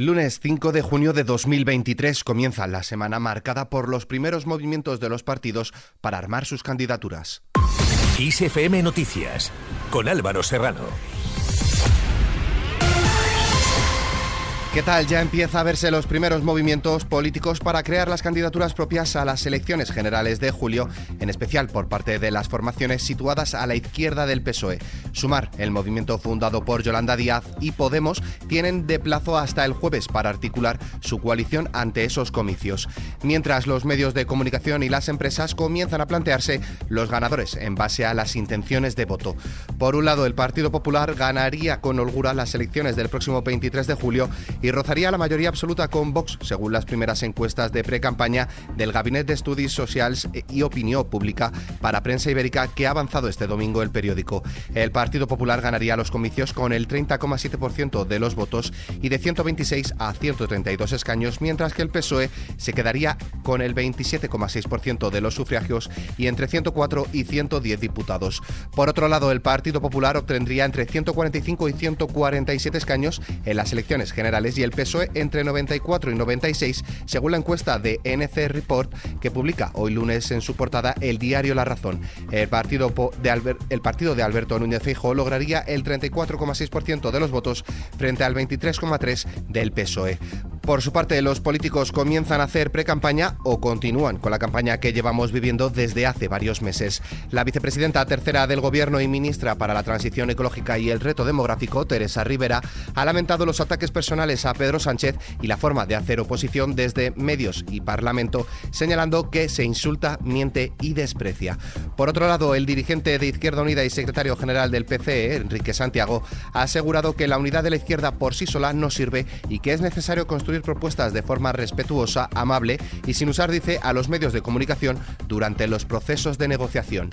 Lunes 5 de junio de 2023 comienza la semana marcada por los primeros movimientos de los partidos para armar sus candidaturas. Noticias con Álvaro Serrano. ¿Qué tal? Ya empieza a verse los primeros movimientos políticos para crear las candidaturas propias a las elecciones generales de julio, en especial por parte de las formaciones situadas a la izquierda del PSOE. Sumar, el movimiento fundado por Yolanda Díaz y Podemos, tienen de plazo hasta el jueves para articular su coalición ante esos comicios. Mientras los medios de comunicación y las empresas comienzan a plantearse los ganadores en base a las intenciones de voto. Por un lado, el Partido Popular ganaría con holgura las elecciones del próximo 23 de julio y rozaría la mayoría absoluta con Vox, según las primeras encuestas de pre-campaña del Gabinete de Estudios Sociales y Opinión Pública para Prensa Ibérica que ha avanzado este domingo el periódico. El Partido Popular ganaría los comicios con el 30,7% de los votos y de 126 a 132 escaños, mientras que el PSOE se quedaría con el 27,6% de los sufragios y entre 104 y 110 diputados. Por otro lado, el Partido Popular obtendría entre 145 y 147 escaños en las elecciones generales y el PSOE entre 94 y 96, según la encuesta de NC Report que publica hoy lunes en su portada el diario La Razón. El partido de, el partido de Alberto Núñez Feijóo lograría el 34,6% de los votos frente al 23,3% del PSOE. Por su parte, los políticos comienzan a hacer pre-campaña o continúan con la campaña que llevamos viviendo desde hace varios meses. La vicepresidenta tercera del Gobierno y ministra para la Transición Ecológica y el Reto Demográfico, Teresa Rivera, ha lamentado los ataques personales a Pedro Sánchez y la forma de hacer oposición desde medios y Parlamento, señalando que se insulta, miente y desprecia. Por otro lado, el dirigente de Izquierda Unida y secretario general del PCE, Enrique Santiago, ha asegurado que la unidad de la izquierda por sí sola no sirve y que es necesario construir propuestas de forma respetuosa, amable y sin usar, dice, a los medios de comunicación durante los procesos de negociación.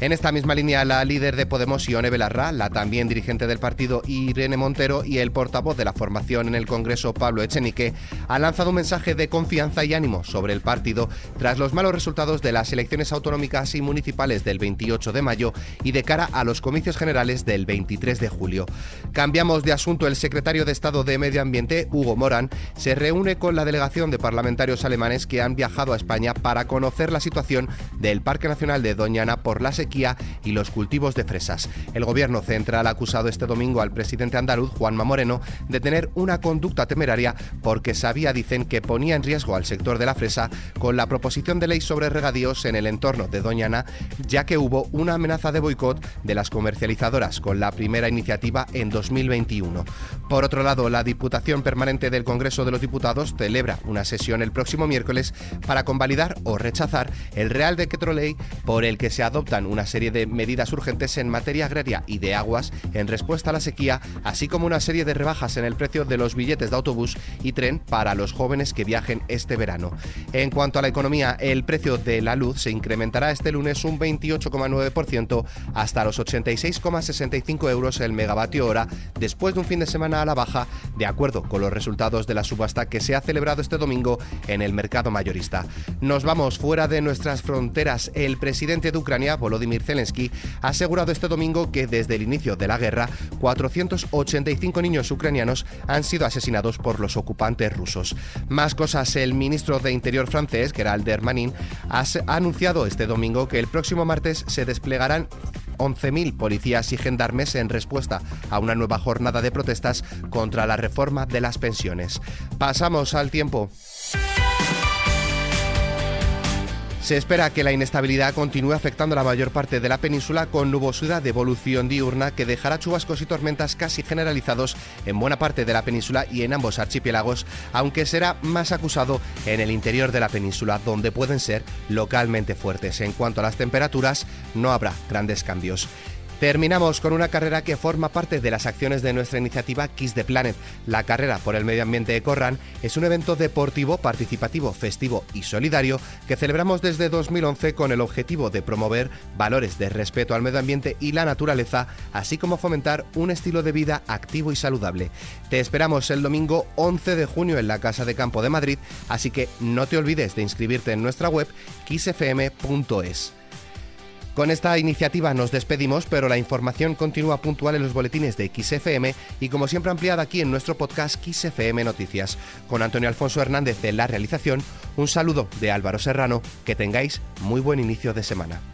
En esta misma línea, la líder de Podemos, Ione Belarra, la también dirigente del partido Irene Montero y el portavoz de la formación en el Congreso, Pablo Echenique, han lanzado un mensaje de confianza y ánimo sobre el partido tras los malos resultados de las elecciones autonómicas y municipales del 28 de mayo y de cara a los comicios generales del 23 de julio. Cambiamos de asunto. El secretario de Estado de Medio Ambiente, Hugo Morán, se reúne con la delegación de parlamentarios alemanes que han viajado a España para conocer la situación del Parque Nacional de Doñana por la sequía y los cultivos de fresas. El gobierno central ha acusado este domingo al presidente andaluz, Juanma Moreno, de tener una conducta temeraria porque sabía, dicen, que ponía en riesgo al sector de la fresa con la proposición de ley sobre regadíos en el entorno de Doñana, ya que hubo una amenaza de boicot de las comercializadoras con la primera iniciativa en 2021. Por otro lado, la Diputación Permanente del Congreso de los Diputados celebra una sesión el próximo miércoles para convalidar o rechazar el Real Decreto Ley por el que se adoptan una serie de medidas urgentes en materia agraria y de aguas en respuesta a la sequía, así como una serie de rebajas en el precio de los billetes de autobús y tren para los jóvenes que viajen este verano. En cuanto a la economía, el precio de la luz se incrementará este lunes un 28,9% hasta los 86,65 euros el megavatio hora después de un fin de semana a la baja, de acuerdo con los resultados de la subasta que se ha celebrado este domingo en el mercado mayorista. Nos vamos fuera de nuestras fronteras. El presidente de Ucrania, Volodymyr Zelensky, ha asegurado este domingo que desde el inicio de la guerra, 485 niños ucranianos han sido asesinados por los ocupantes rusos. Más cosas, el ministro de Interior francés, Gerald Darmanin, ha anunciado este domingo que el próximo martes se desplegarán 11.000 policías y gendarmes en respuesta a una nueva jornada de protestas contra la reforma de las pensiones. Pasamos al tiempo. Se espera que la inestabilidad continúe afectando la mayor parte de la península con nubosidad de evolución diurna que dejará chubascos y tormentas casi generalizados en buena parte de la península y en ambos archipiélagos, aunque será más acusado en el interior de la península, donde pueden ser localmente fuertes. En cuanto a las temperaturas, no habrá grandes cambios. Terminamos con una carrera que forma parte de las acciones de nuestra iniciativa Kiss the Planet. La carrera por el medio ambiente de Corran es un evento deportivo, participativo, festivo y solidario que celebramos desde 2011 con el objetivo de promover valores de respeto al medio ambiente y la naturaleza, así como fomentar un estilo de vida activo y saludable. Te esperamos el domingo 11 de junio en la Casa de Campo de Madrid, así que no te olvides de inscribirte en nuestra web kissfm.es. Con esta iniciativa nos despedimos, pero la información continúa puntual en los boletines de XFM y como siempre ampliada aquí en nuestro podcast XFM Noticias. Con Antonio Alfonso Hernández en la realización, un saludo de Álvaro Serrano, que tengáis muy buen inicio de semana.